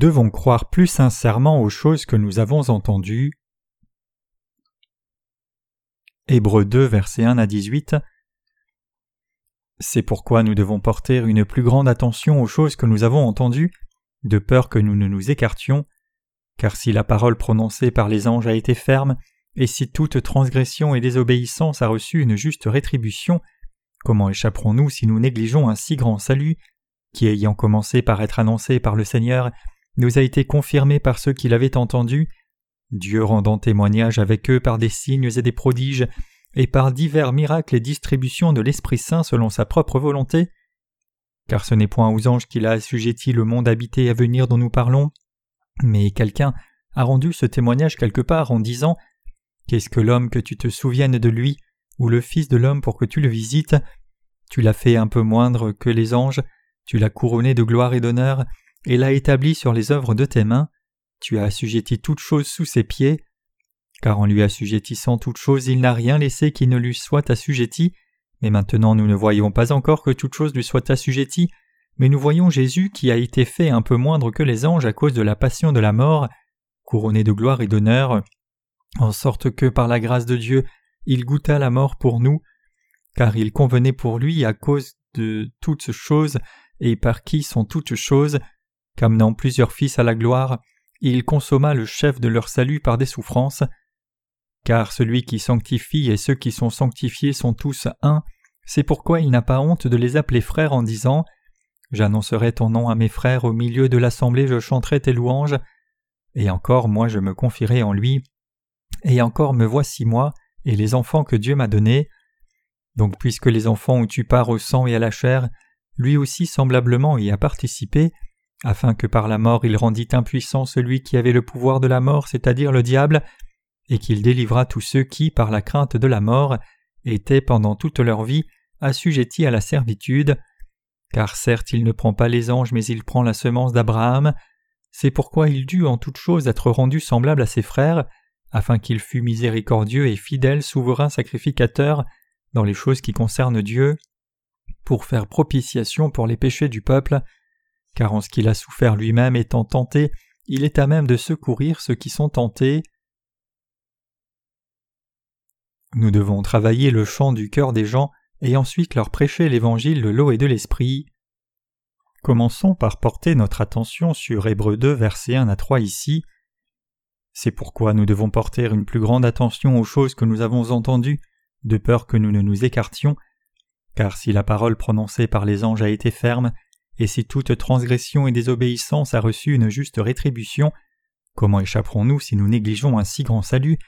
Devons croire plus sincèrement aux choses que nous avons entendues. Hébreux 2, versets 1 à 18. C'est pourquoi nous devons porter une plus grande attention aux choses que nous avons entendues, de peur que nous ne nous écartions, car si la parole prononcée par les anges a été ferme, et si toute transgression et désobéissance a reçu une juste rétribution, comment échapperons-nous si nous négligeons un si grand salut, qui ayant commencé par être annoncé par le Seigneur, nous a été confirmé par ceux qui l'avaient entendu, Dieu rendant témoignage avec eux par des signes et des prodiges, et par divers miracles et distributions de l'Esprit Saint selon sa propre volonté, car ce n'est point aux anges qu'il a assujetti le monde habité à venir dont nous parlons, mais quelqu'un a rendu ce témoignage quelque part en disant Qu'est-ce que l'homme que tu te souviennes de lui, ou le Fils de l'homme pour que tu le visites? Tu l'as fait un peu moindre que les anges, tu l'as couronné de gloire et d'honneur, et l'as établi sur les œuvres de tes mains, tu as assujetti toutes choses sous ses pieds, car en lui assujettissant toutes choses il n'a rien laissé qui ne lui soit assujetti, mais maintenant nous ne voyons pas encore que toute chose lui soit assujettie, mais nous voyons Jésus qui a été fait un peu moindre que les anges à cause de la passion de la mort, couronné de gloire et d'honneur, en sorte que par la grâce de Dieu il goûta la mort pour nous, car il convenait pour lui à cause de toutes choses et par qui sont toutes choses, qu'amenant plusieurs fils à la gloire, il consomma le chef de leur salut par des souffrances. Car celui qui sanctifie et ceux qui sont sanctifiés sont tous un, c'est pourquoi il n'a pas honte de les appeler frères en disant J'annoncerai ton nom à mes frères, au milieu de l'assemblée je chanterai tes louanges. Et encore moi je me confierai en lui. Et encore me voici moi, et les enfants que Dieu m'a donnés. Donc puisque les enfants ont eu part au sang et à la chair, lui aussi semblablement y a participé, afin que par la mort il rendît impuissant celui qui avait le pouvoir de la mort, c'est-à-dire le diable, et qu'il délivra tous ceux qui, par la crainte de la mort, étaient pendant toute leur vie assujettis à la servitude, car certes il ne prend pas les anges, mais il prend la semence d'Abraham. C'est pourquoi il dut en toute chose être rendu semblable à ses frères, afin qu'il fût miséricordieux et fidèle souverain sacrificateur dans les choses qui concernent Dieu, pour faire propitiation pour les péchés du peuple, car en ce qu'il a souffert lui-même étant tenté, il est à même de secourir ceux qui sont tentés. Nous devons travailler le chant du cœur des gens et ensuite leur prêcher l'évangile de l'eau et de l'esprit. Commençons par porter notre attention sur Hébreux 2, versets 1 à 3 ici. C'est pourquoi nous devons porter une plus grande attention aux choses que nous avons entendues, de peur que nous ne nous écartions, car si la parole prononcée par les anges a été ferme, et si toute transgression et désobéissance a reçu une juste rétribution, comment échapperons-nous si nous négligeons un si grand salut,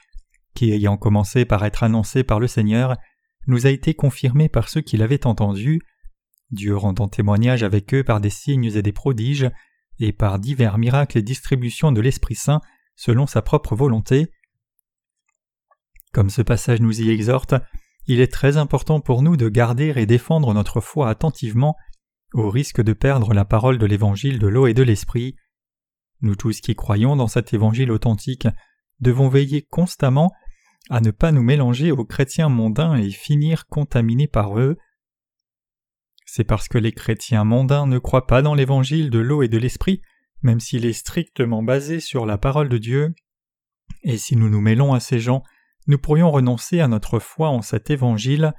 qui ayant commencé par être annoncé par le Seigneur, nous a été confirmé par ceux qui l'avaient entendu, Dieu rendant témoignage avec eux par des signes et des prodiges, et par divers miracles et distributions de l'Esprit Saint selon sa propre volonté. Comme ce passage nous y exhorte, il est très important pour nous de garder et défendre notre foi attentivement au risque de perdre la parole de l'évangile de l'eau et de l'esprit. Nous tous qui croyons dans cet évangile authentique devons veiller constamment à ne pas nous mélanger aux chrétiens mondains et finir contaminés par eux. C'est parce que les chrétiens mondains ne croient pas dans l'évangile de l'eau et de l'esprit, même s'il est strictement basé sur la parole de Dieu. Et si nous nous mêlons à ces gens, nous pourrions renoncer à notre foi en cet évangile,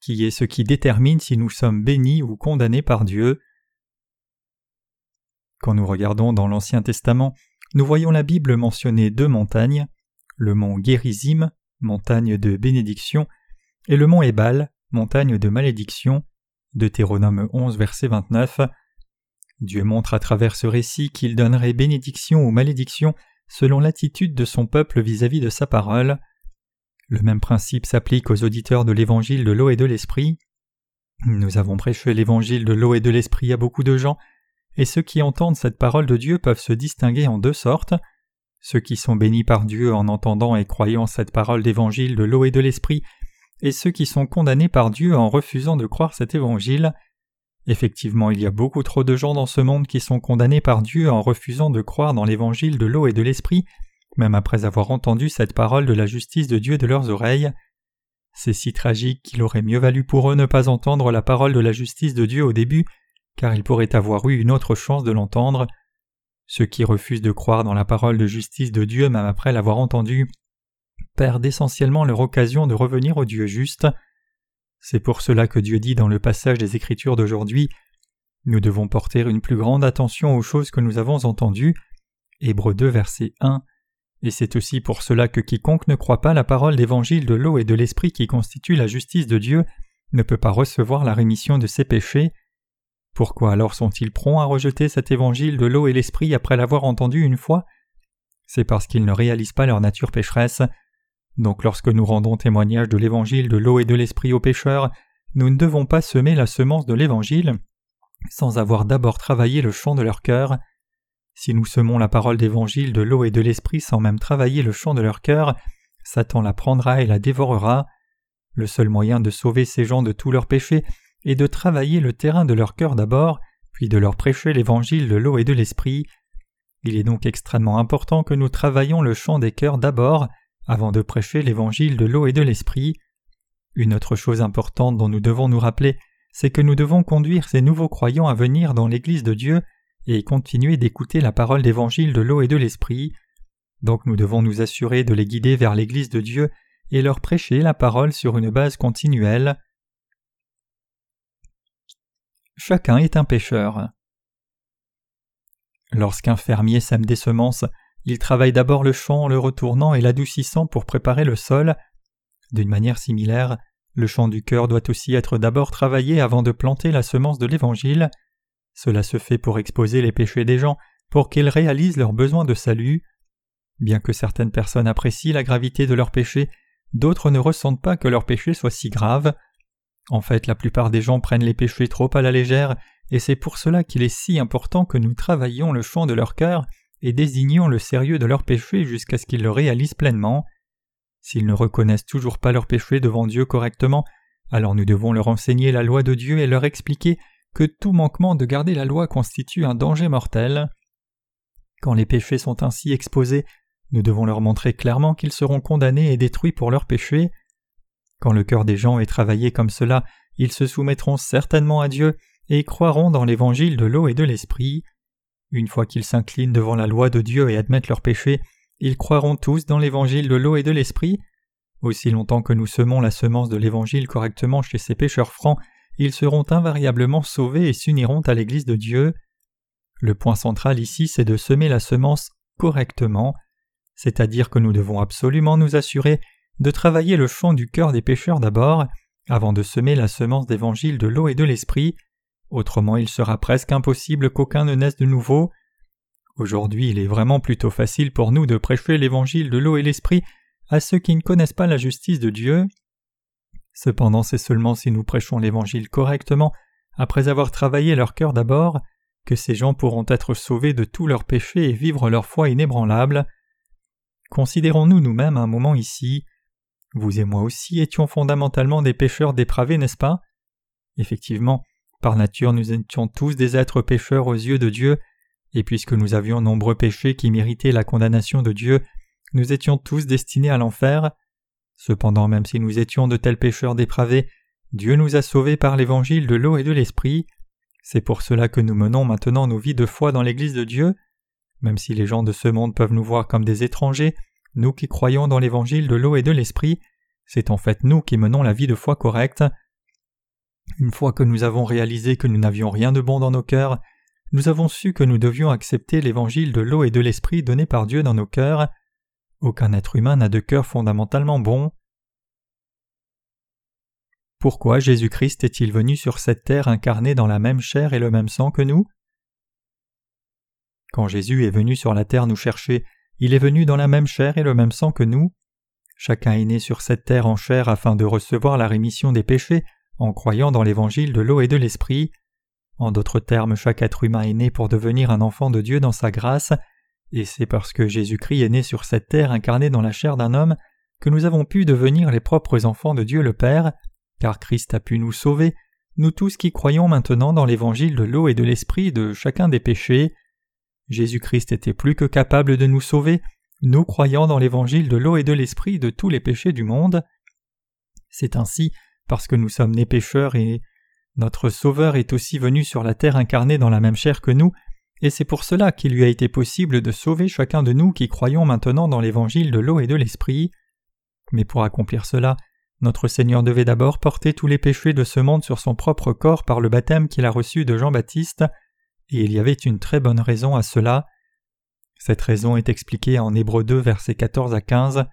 qui est ce qui détermine si nous sommes bénis ou condamnés par Dieu. Quand nous regardons dans l'Ancien Testament, nous voyons la Bible mentionner deux montagnes, le mont Gérizim, montagne de bénédiction, et le mont Ebal, montagne de malédiction, Deutéronome 11, verset 29. Dieu montre à travers ce récit qu'il donnerait bénédiction ou malédiction selon l'attitude de son peuple vis-à-vis -vis de sa parole. Le même principe s'applique aux auditeurs de l'évangile de l'eau et de l'esprit. Nous avons prêché l'évangile de l'eau et de l'esprit à beaucoup de gens, et ceux qui entendent cette parole de Dieu peuvent se distinguer en deux sortes. Ceux qui sont bénis par Dieu en entendant et croyant cette parole d'évangile de l'eau et de l'esprit, et ceux qui sont condamnés par Dieu en refusant de croire cet évangile. Effectivement, il y a beaucoup trop de gens dans ce monde qui sont condamnés par Dieu en refusant de croire dans l'évangile de l'eau et de l'esprit, même après avoir entendu cette parole de la justice de Dieu de leurs oreilles. C'est si tragique qu'il aurait mieux valu pour eux ne pas entendre la parole de la justice de Dieu au début, car ils pourraient avoir eu une autre chance de l'entendre. Ceux qui refusent de croire dans la parole de justice de Dieu même après l'avoir entendue perdent essentiellement leur occasion de revenir au Dieu juste. C'est pour cela que Dieu dit dans le passage des Écritures d'aujourd'hui Nous devons porter une plus grande attention aux choses que nous avons entendues. Hébreux 2, verset 1. Et c'est aussi pour cela que quiconque ne croit pas la parole d'évangile de l'eau et de l'esprit qui constitue la justice de Dieu ne peut pas recevoir la rémission de ses péchés. Pourquoi alors sont-ils prompts à rejeter cet évangile de l'eau et l'esprit après l'avoir entendu une fois? C'est parce qu'ils ne réalisent pas leur nature pécheresse. Donc lorsque nous rendons témoignage de l'évangile de l'eau et de l'esprit aux pécheurs, nous ne devons pas semer la semence de l'évangile sans avoir d'abord travaillé le champ de leur cœur. Si nous semons la parole d'évangile de l'eau et de l'esprit sans même travailler le champ de leur cœur, Satan la prendra et la dévorera. Le seul moyen de sauver ces gens de tous leurs péchés est de travailler le terrain de leur cœur d'abord, puis de leur prêcher l'évangile de l'eau et de l'esprit. Il est donc extrêmement important que nous travaillions le champ des cœurs d'abord, avant de prêcher l'évangile de l'eau et de l'esprit. Une autre chose importante dont nous devons nous rappeler, c'est que nous devons conduire ces nouveaux croyants à venir dans l'Église de Dieu et continuer d'écouter la parole d'évangile de l'eau et de l'esprit. Donc nous devons nous assurer de les guider vers l'Église de Dieu et leur prêcher la parole sur une base continuelle. Chacun est un pécheur. Lorsqu'un fermier sème des semences, il travaille d'abord le champ en le retournant et l'adoucissant pour préparer le sol. D'une manière similaire, le champ du cœur doit aussi être d'abord travaillé avant de planter la semence de l'Évangile. Cela se fait pour exposer les péchés des gens, pour qu'ils réalisent leurs besoins de salut. Bien que certaines personnes apprécient la gravité de leurs péchés, d'autres ne ressentent pas que leurs péchés soient si graves. En fait, la plupart des gens prennent les péchés trop à la légère, et c'est pour cela qu'il est si important que nous travaillions le champ de leur cœur et désignions le sérieux de leurs péchés jusqu'à ce qu'ils le réalisent pleinement. S'ils ne reconnaissent toujours pas leurs péchés devant Dieu correctement, alors nous devons leur enseigner la loi de Dieu et leur expliquer que tout manquement de garder la loi constitue un danger mortel. Quand les péchés sont ainsi exposés, nous devons leur montrer clairement qu'ils seront condamnés et détruits pour leurs péchés. Quand le cœur des gens est travaillé comme cela, ils se soumettront certainement à Dieu et croiront dans l'évangile de l'eau et de l'esprit. Une fois qu'ils s'inclinent devant la loi de Dieu et admettent leurs péchés, ils croiront tous dans l'évangile de l'eau et de l'esprit. Aussi longtemps que nous semons la semence de l'évangile correctement chez ces pécheurs francs, ils seront invariablement sauvés et s'uniront à l'Église de Dieu. Le point central ici, c'est de semer la semence correctement, c'est-à-dire que nous devons absolument nous assurer de travailler le champ du cœur des pécheurs d'abord, avant de semer la semence d'évangile de l'eau et de l'esprit, autrement il sera presque impossible qu'aucun ne naisse de nouveau. Aujourd'hui il est vraiment plutôt facile pour nous de prêcher l'évangile de l'eau et l'esprit à ceux qui ne connaissent pas la justice de Dieu. Cependant c'est seulement si nous prêchons l'évangile correctement, après avoir travaillé leur cœur d'abord, que ces gens pourront être sauvés de tous leurs péchés et vivre leur foi inébranlable. Considérons-nous nous-mêmes un moment ici. Vous et moi aussi étions fondamentalement des pécheurs dépravés, n'est-ce pas? Effectivement, par nature nous étions tous des êtres pécheurs aux yeux de Dieu, et puisque nous avions nombreux péchés qui méritaient la condamnation de Dieu, nous étions tous destinés à l'enfer. Cependant, même si nous étions de tels pécheurs dépravés, Dieu nous a sauvés par l'évangile de l'eau et de l'esprit. C'est pour cela que nous menons maintenant nos vies de foi dans l'Église de Dieu. Même si les gens de ce monde peuvent nous voir comme des étrangers, nous qui croyons dans l'évangile de l'eau et de l'esprit, c'est en fait nous qui menons la vie de foi correcte. Une fois que nous avons réalisé que nous n'avions rien de bon dans nos cœurs, nous avons su que nous devions accepter l'évangile de l'eau et de l'esprit donné par Dieu dans nos cœurs. Aucun être humain n'a de cœur fondamentalement bon. Pourquoi Jésus-Christ est-il venu sur cette terre incarné dans la même chair et le même sang que nous? Quand Jésus est venu sur la terre nous chercher, il est venu dans la même chair et le même sang que nous. Chacun est né sur cette terre en chair afin de recevoir la rémission des péchés en croyant dans l'évangile de l'eau et de l'esprit. En d'autres termes, chaque être humain est né pour devenir un enfant de Dieu dans sa grâce, et c'est parce que Jésus-Christ est né sur cette terre incarné dans la chair d'un homme que nous avons pu devenir les propres enfants de Dieu le Père, car Christ a pu nous sauver, nous tous qui croyons maintenant dans l'évangile de l'eau et de l'esprit de chacun des péchés. Jésus-Christ était plus que capable de nous sauver, nous croyant dans l'évangile de l'eau et de l'esprit de tous les péchés du monde. C'est ainsi, parce que nous sommes nés pécheurs et notre Sauveur est aussi venu sur la terre incarné dans la même chair que nous, et c'est pour cela qu'il lui a été possible de sauver chacun de nous qui croyons maintenant dans l'évangile de l'eau et de l'esprit. Mais pour accomplir cela, notre Seigneur devait d'abord porter tous les péchés de ce monde sur son propre corps par le baptême qu'il a reçu de Jean-Baptiste, et il y avait une très bonne raison à cela. Cette raison est expliquée en Hébreux 2 versets 14 à 15.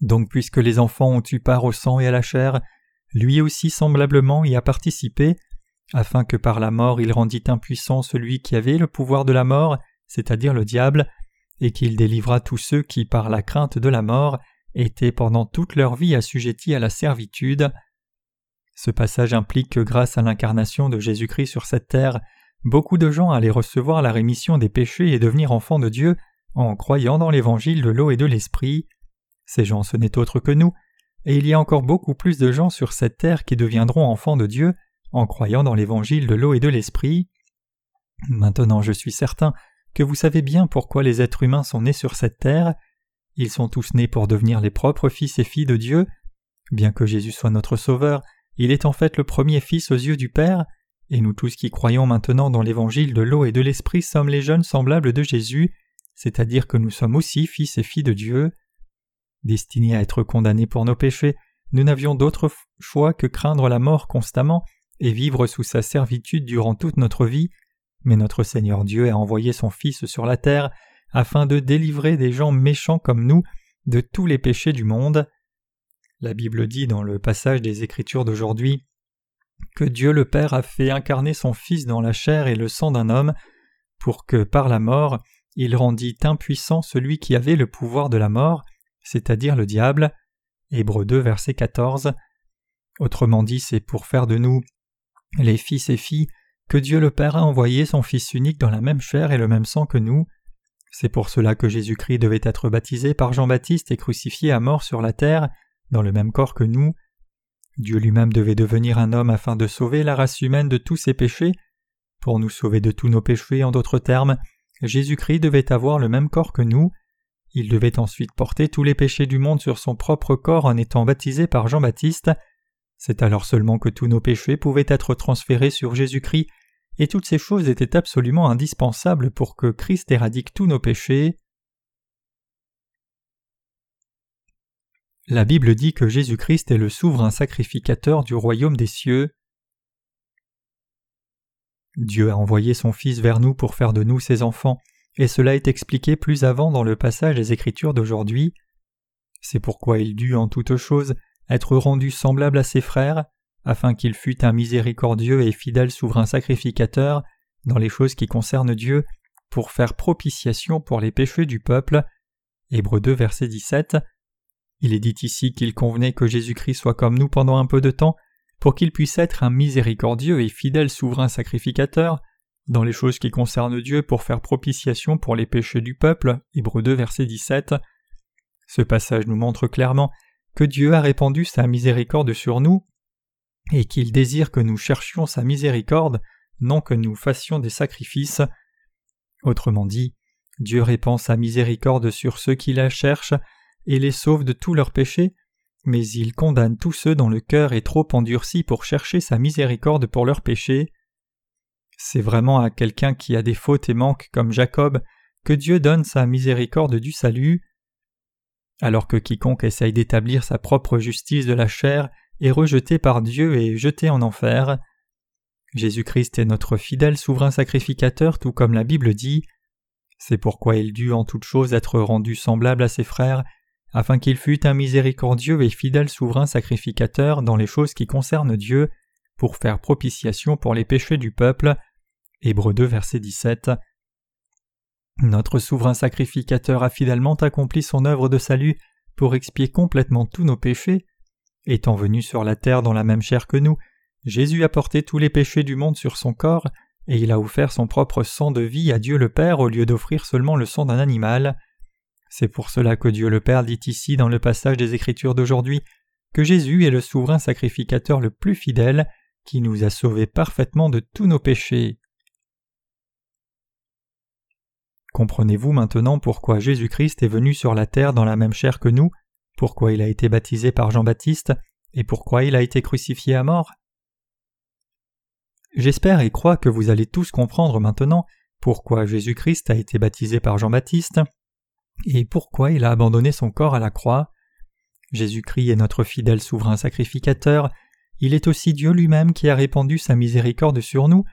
Donc puisque les enfants ont eu part au sang et à la chair, lui aussi semblablement y a participé, afin que par la mort il rendît impuissant celui qui avait le pouvoir de la mort, c'est-à-dire le diable, et qu'il délivra tous ceux qui, par la crainte de la mort, étaient pendant toute leur vie assujettis à la servitude. Ce passage implique que grâce à l'incarnation de Jésus-Christ sur cette terre, beaucoup de gens allaient recevoir la rémission des péchés et devenir enfants de Dieu en croyant dans l'évangile de l'eau et de l'esprit. Ces gens ce n'est autre que nous, et il y a encore beaucoup plus de gens sur cette terre qui deviendront enfants de Dieu en croyant dans l'évangile de l'eau et de l'esprit. Maintenant je suis certain que vous savez bien pourquoi les êtres humains sont nés sur cette terre. Ils sont tous nés pour devenir les propres fils et filles de Dieu. Bien que Jésus soit notre Sauveur, il est en fait le premier Fils aux yeux du Père, et nous tous qui croyons maintenant dans l'évangile de l'eau et de l'esprit sommes les jeunes semblables de Jésus, c'est-à-dire que nous sommes aussi fils et filles de Dieu. Destinés à être condamnés pour nos péchés, nous n'avions d'autre choix que craindre la mort constamment et vivre sous sa servitude durant toute notre vie, mais notre Seigneur Dieu a envoyé son Fils sur la terre afin de délivrer des gens méchants comme nous de tous les péchés du monde. La Bible dit dans le passage des Écritures d'aujourd'hui que Dieu le Père a fait incarner son Fils dans la chair et le sang d'un homme, pour que par la mort il rendît impuissant celui qui avait le pouvoir de la mort, c'est-à-dire le diable. Hébreux 2 verset 14. Autrement dit, c'est pour faire de nous les fils et filles que Dieu le Père a envoyé son Fils unique dans la même chair et le même sang que nous. C'est pour cela que Jésus-Christ devait être baptisé par Jean-Baptiste et crucifié à mort sur la terre, dans le même corps que nous. Dieu lui-même devait devenir un homme afin de sauver la race humaine de tous ses péchés. Pour nous sauver de tous nos péchés, en d'autres termes, Jésus-Christ devait avoir le même corps que nous. Il devait ensuite porter tous les péchés du monde sur son propre corps en étant baptisé par Jean-Baptiste. C'est alors seulement que tous nos péchés pouvaient être transférés sur Jésus-Christ, et toutes ces choses étaient absolument indispensables pour que Christ éradique tous nos péchés. La Bible dit que Jésus-Christ est le souverain sacrificateur du royaume des cieux. Dieu a envoyé son Fils vers nous pour faire de nous ses enfants, et cela est expliqué plus avant dans le passage des Écritures d'aujourd'hui. C'est pourquoi il dut en toutes choses être rendu semblable à ses frères, afin qu'il fût un miséricordieux et fidèle souverain sacrificateur dans les choses qui concernent Dieu, pour faire propitiation pour les péchés du peuple. Hébreux 2 verset 17. Il est dit ici qu'il convenait que Jésus-Christ soit comme nous pendant un peu de temps, pour qu'il puisse être un miséricordieux et fidèle souverain sacrificateur, dans les choses qui concernent Dieu pour faire propitiation pour les péchés du peuple. Hébreux 2 verset 17. Ce passage nous montre clairement que Dieu a répandu sa miséricorde sur nous, et qu'il désire que nous cherchions sa miséricorde, non que nous fassions des sacrifices. Autrement dit, Dieu répand sa miséricorde sur ceux qui la cherchent et les sauve de tous leurs péchés, mais il condamne tous ceux dont le cœur est trop endurci pour chercher sa miséricorde pour leurs péchés. C'est vraiment à quelqu'un qui a des fautes et manques comme Jacob que Dieu donne sa miséricorde du salut alors que quiconque essaye d'établir sa propre justice de la chair est rejeté par Dieu et jeté en enfer. Jésus-Christ est notre fidèle souverain sacrificateur tout comme la Bible dit. C'est pourquoi il dut en toute chose être rendu semblable à ses frères, afin qu'il fût un miséricordieux et fidèle souverain sacrificateur dans les choses qui concernent Dieu, pour faire propitiation pour les péchés du peuple. Hébreux 2 verset 17. Notre souverain sacrificateur a fidèlement accompli son œuvre de salut pour expier complètement tous nos péchés. Étant venu sur la terre dans la même chair que nous, Jésus a porté tous les péchés du monde sur son corps, et il a offert son propre sang de vie à Dieu le Père au lieu d'offrir seulement le sang d'un animal. C'est pour cela que Dieu le Père dit ici dans le passage des Écritures d'aujourd'hui que Jésus est le souverain sacrificateur le plus fidèle qui nous a sauvés parfaitement de tous nos péchés. Comprenez-vous maintenant pourquoi Jésus-Christ est venu sur la terre dans la même chair que nous, pourquoi il a été baptisé par Jean-Baptiste, et pourquoi il a été crucifié à mort? J'espère et crois que vous allez tous comprendre maintenant pourquoi Jésus-Christ a été baptisé par Jean-Baptiste et pourquoi il a abandonné son corps à la croix. Jésus-Christ est notre fidèle souverain sacrificateur, il est aussi Dieu lui-même qui a répandu sa miséricorde sur nous,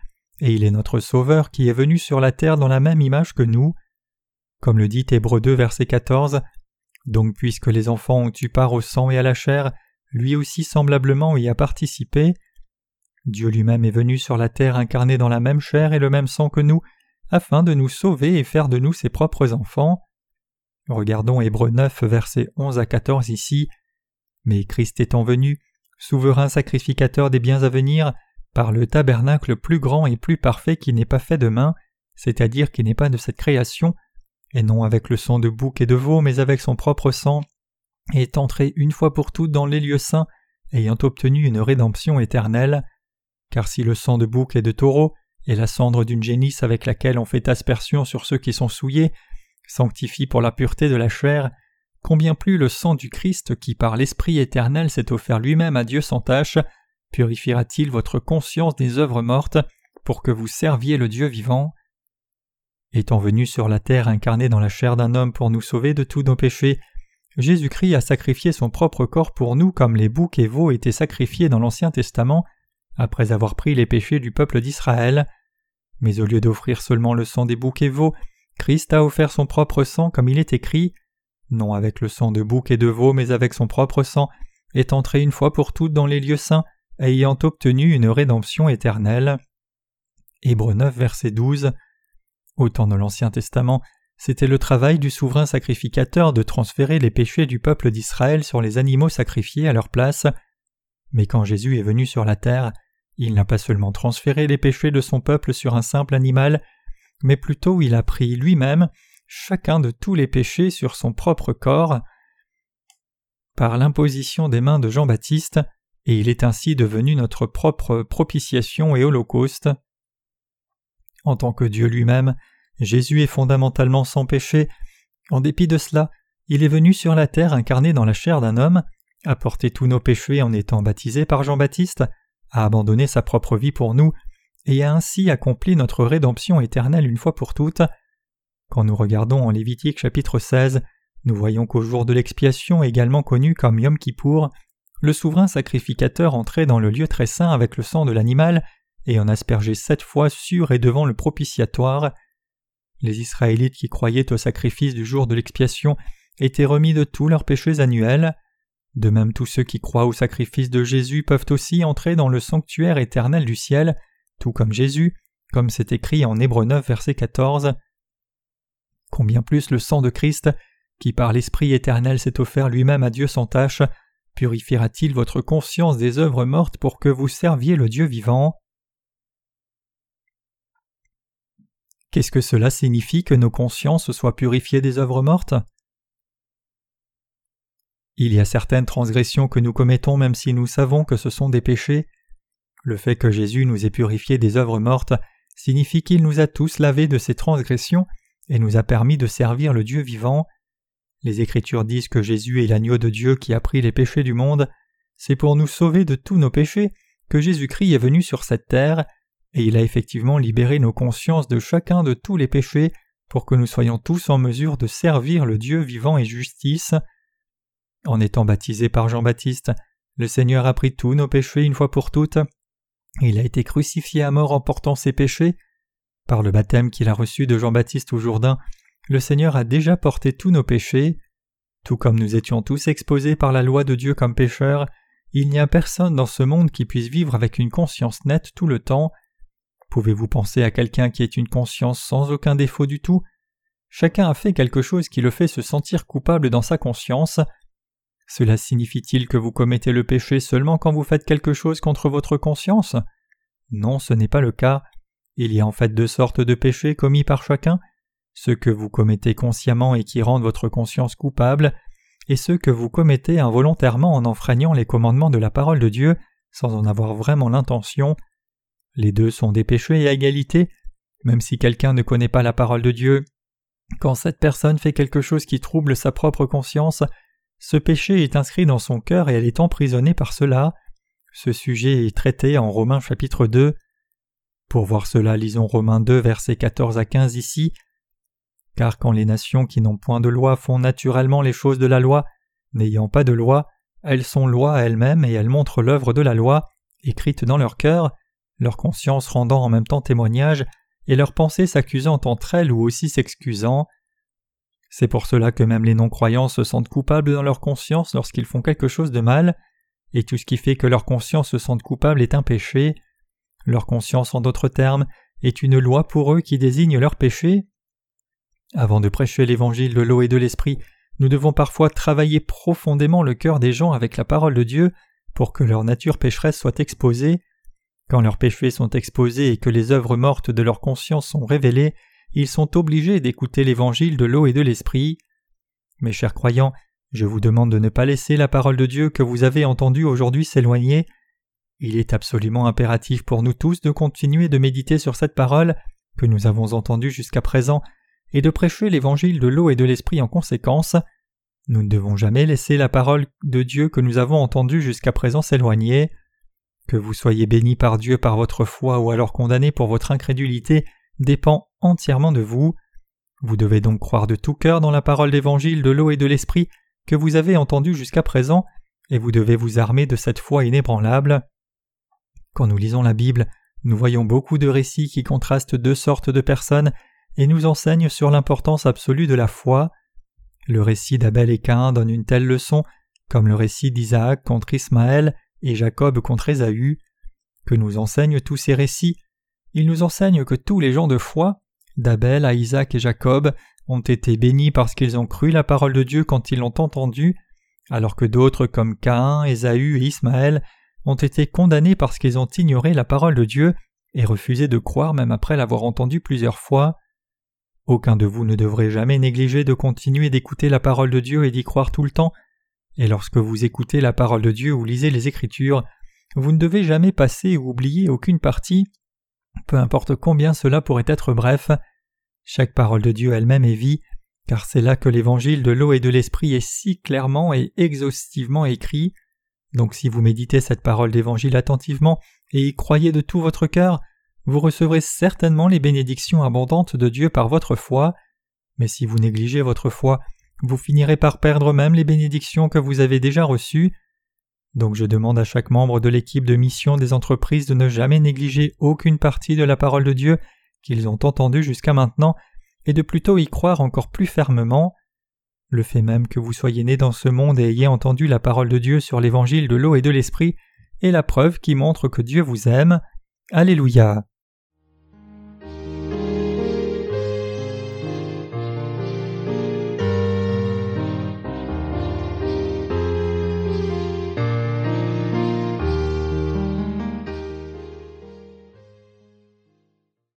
et il est notre Sauveur qui est venu sur la terre dans la même image que nous. Comme le dit Hébreu 2 verset 14, Donc puisque les enfants ont eu part au sang et à la chair, lui aussi semblablement y a participé. Dieu lui-même est venu sur la terre incarné dans la même chair et le même sang que nous, afin de nous sauver et faire de nous ses propres enfants. Regardons Hébreu 9 versets 11 à 14 ici. Mais Christ étant venu, souverain sacrificateur des biens à venir, par le tabernacle plus grand et plus parfait qui n'est pas fait de main, c'est-à-dire qui n'est pas de cette création, et non avec le sang de bouc et de veau, mais avec son propre sang, est entré une fois pour toutes dans les lieux saints, ayant obtenu une rédemption éternelle. Car si le sang de bouc et de taureau, et la cendre d'une génisse avec laquelle on fait aspersion sur ceux qui sont souillés, sanctifie pour la pureté de la chair, combien plus le sang du Christ qui par l'Esprit éternel s'est offert lui-même à Dieu sans tache, purifiera-t-il votre conscience des œuvres mortes pour que vous serviez le Dieu vivant? Étant venu sur la terre incarné dans la chair d'un homme pour nous sauver de tous nos péchés, Jésus-Christ a sacrifié son propre corps pour nous comme les boucs et veaux étaient sacrifiés dans l'Ancien Testament après avoir pris les péchés du peuple d'Israël. Mais au lieu d'offrir seulement le sang des boucs et veaux, Christ a offert son propre sang comme il est écrit, non avec le sang de bouc et de veau, mais avec son propre sang, est entré une fois pour toutes dans les lieux saints, ayant obtenu une rédemption éternelle. Hébreux 9, verset 12. Au temps de l'Ancien Testament, c'était le travail du souverain sacrificateur de transférer les péchés du peuple d'Israël sur les animaux sacrifiés à leur place. Mais quand Jésus est venu sur la terre, il n'a pas seulement transféré les péchés de son peuple sur un simple animal, mais plutôt il a pris lui-même chacun de tous les péchés sur son propre corps par l'imposition des mains de Jean-Baptiste, et il est ainsi devenu notre propre propitiation et holocauste. En tant que Dieu lui-même, Jésus est fondamentalement sans péché. En dépit de cela, il est venu sur la terre incarné dans la chair d'un homme, a porté tous nos péchés en étant baptisé par Jean-Baptiste, a abandonné sa propre vie pour nous, et a ainsi accompli notre rédemption éternelle une fois pour toutes. Quand nous regardons en Lévitique chapitre 16, nous voyons qu'au jour de l'expiation également connu comme Yom Kippour, le souverain sacrificateur entrait dans le lieu très saint avec le sang de l'animal et en aspergeait sept fois sur et devant le propitiatoire. Les Israélites qui croyaient au sacrifice du jour de l'expiation étaient remis de tous leurs péchés annuels. De même tous ceux qui croient au sacrifice de Jésus peuvent aussi entrer dans le sanctuaire éternel du ciel tout comme Jésus, comme c'est écrit en Hébreux 9 verset 14. Combien plus le sang de Christ, qui par l'Esprit éternel s'est offert lui-même à Dieu sans tache, purifiera-t-il votre conscience des œuvres mortes pour que vous serviez le Dieu vivant? Qu'est-ce que cela signifie que nos consciences soient purifiées des œuvres mortes? Il y a certaines transgressions que nous commettons même si nous savons que ce sont des péchés, le fait que Jésus nous ait purifiés des œuvres mortes signifie qu'il nous a tous lavés de ces transgressions et nous a permis de servir le Dieu vivant. Les Écritures disent que Jésus est l'agneau de Dieu qui a pris les péchés du monde. C'est pour nous sauver de tous nos péchés que Jésus-Christ est venu sur cette terre, et il a effectivement libéré nos consciences de chacun de tous les péchés pour que nous soyons tous en mesure de servir le Dieu vivant et justice. En étant baptisé par Jean-Baptiste, le Seigneur a pris tous nos péchés une fois pour toutes il a été crucifié à mort en portant ses péchés. Par le baptême qu'il a reçu de Jean-Baptiste au Jourdain, le Seigneur a déjà porté tous nos péchés. Tout comme nous étions tous exposés par la loi de Dieu comme pécheurs, il n'y a personne dans ce monde qui puisse vivre avec une conscience nette tout le temps. Pouvez-vous penser à quelqu'un qui ait une conscience sans aucun défaut du tout? Chacun a fait quelque chose qui le fait se sentir coupable dans sa conscience. Cela signifie-t-il que vous commettez le péché seulement quand vous faites quelque chose contre votre conscience? Non, ce n'est pas le cas. Il y a en fait deux sortes de péchés commis par chacun, ceux que vous commettez consciemment et qui rendent votre conscience coupable, et ceux que vous commettez involontairement en enfreignant les commandements de la parole de Dieu sans en avoir vraiment l'intention. Les deux sont des péchés à égalité, même si quelqu'un ne connaît pas la parole de Dieu. Quand cette personne fait quelque chose qui trouble sa propre conscience, ce péché est inscrit dans son cœur et elle est emprisonnée par cela. Ce sujet est traité en Romains chapitre 2. Pour voir cela, lisons Romains 2, versets 14 à 15 ici. Car quand les nations qui n'ont point de loi font naturellement les choses de la loi, n'ayant pas de loi, elles sont loi elles-mêmes et elles montrent l'œuvre de la loi, écrite dans leur cœur, leur conscience rendant en même temps témoignage, et leurs pensées s'accusant entre elles ou aussi s'excusant. C'est pour cela que même les non-croyants se sentent coupables dans leur conscience lorsqu'ils font quelque chose de mal, et tout ce qui fait que leur conscience se sente coupable est un péché. Leur conscience, en d'autres termes, est une loi pour eux qui désigne leur péché. Avant de prêcher l'évangile de l'eau et de l'esprit, nous devons parfois travailler profondément le cœur des gens avec la parole de Dieu pour que leur nature pécheresse soit exposée. Quand leurs péchés sont exposés et que les œuvres mortes de leur conscience sont révélées, ils sont obligés d'écouter l'évangile de l'eau et de l'esprit. Mes chers croyants, je vous demande de ne pas laisser la parole de Dieu que vous avez entendue aujourd'hui s'éloigner. Il est absolument impératif pour nous tous de continuer de méditer sur cette parole que nous avons entendue jusqu'à présent et de prêcher l'évangile de l'eau et de l'esprit en conséquence. Nous ne devons jamais laisser la parole de Dieu que nous avons entendue jusqu'à présent s'éloigner. Que vous soyez bénis par Dieu par votre foi ou alors condamnés pour votre incrédulité dépend entièrement de vous. Vous devez donc croire de tout cœur dans la parole d'évangile de l'eau et de l'esprit que vous avez entendue jusqu'à présent, et vous devez vous armer de cette foi inébranlable. Quand nous lisons la Bible, nous voyons beaucoup de récits qui contrastent deux sortes de personnes et nous enseignent sur l'importance absolue de la foi. Le récit d'Abel et Cain donne une telle leçon, comme le récit d'Isaac contre Ismaël et Jacob contre Ésaü. Que nous enseignent tous ces récits Ils nous enseignent que tous les gens de foi, d'Abel à Isaac et Jacob, ont été bénis parce qu'ils ont cru la parole de Dieu quand ils l'ont entendue, alors que d'autres comme Cain, Ésaü et Ismaël ont été condamnés parce qu'ils ont ignoré la parole de Dieu et refusé de croire même après l'avoir entendue plusieurs fois. Aucun de vous ne devrait jamais négliger de continuer d'écouter la parole de Dieu et d'y croire tout le temps, et lorsque vous écoutez la parole de Dieu ou lisez les Écritures, vous ne devez jamais passer ou oublier aucune partie, peu importe combien cela pourrait être bref. Chaque parole de Dieu elle-même est vie, car c'est là que l'évangile de l'eau et de l'esprit est si clairement et exhaustivement écrit. Donc si vous méditez cette parole d'évangile attentivement et y croyez de tout votre cœur, vous recevrez certainement les bénédictions abondantes de Dieu par votre foi, mais si vous négligez votre foi, vous finirez par perdre même les bénédictions que vous avez déjà reçues. Donc je demande à chaque membre de l'équipe de mission des entreprises de ne jamais négliger aucune partie de la parole de Dieu qu'ils ont entendue jusqu'à maintenant, et de plutôt y croire encore plus fermement. Le fait même que vous soyez né dans ce monde et ayez entendu la parole de Dieu sur l'évangile de l'eau et de l'esprit est la preuve qui montre que Dieu vous aime. Alléluia.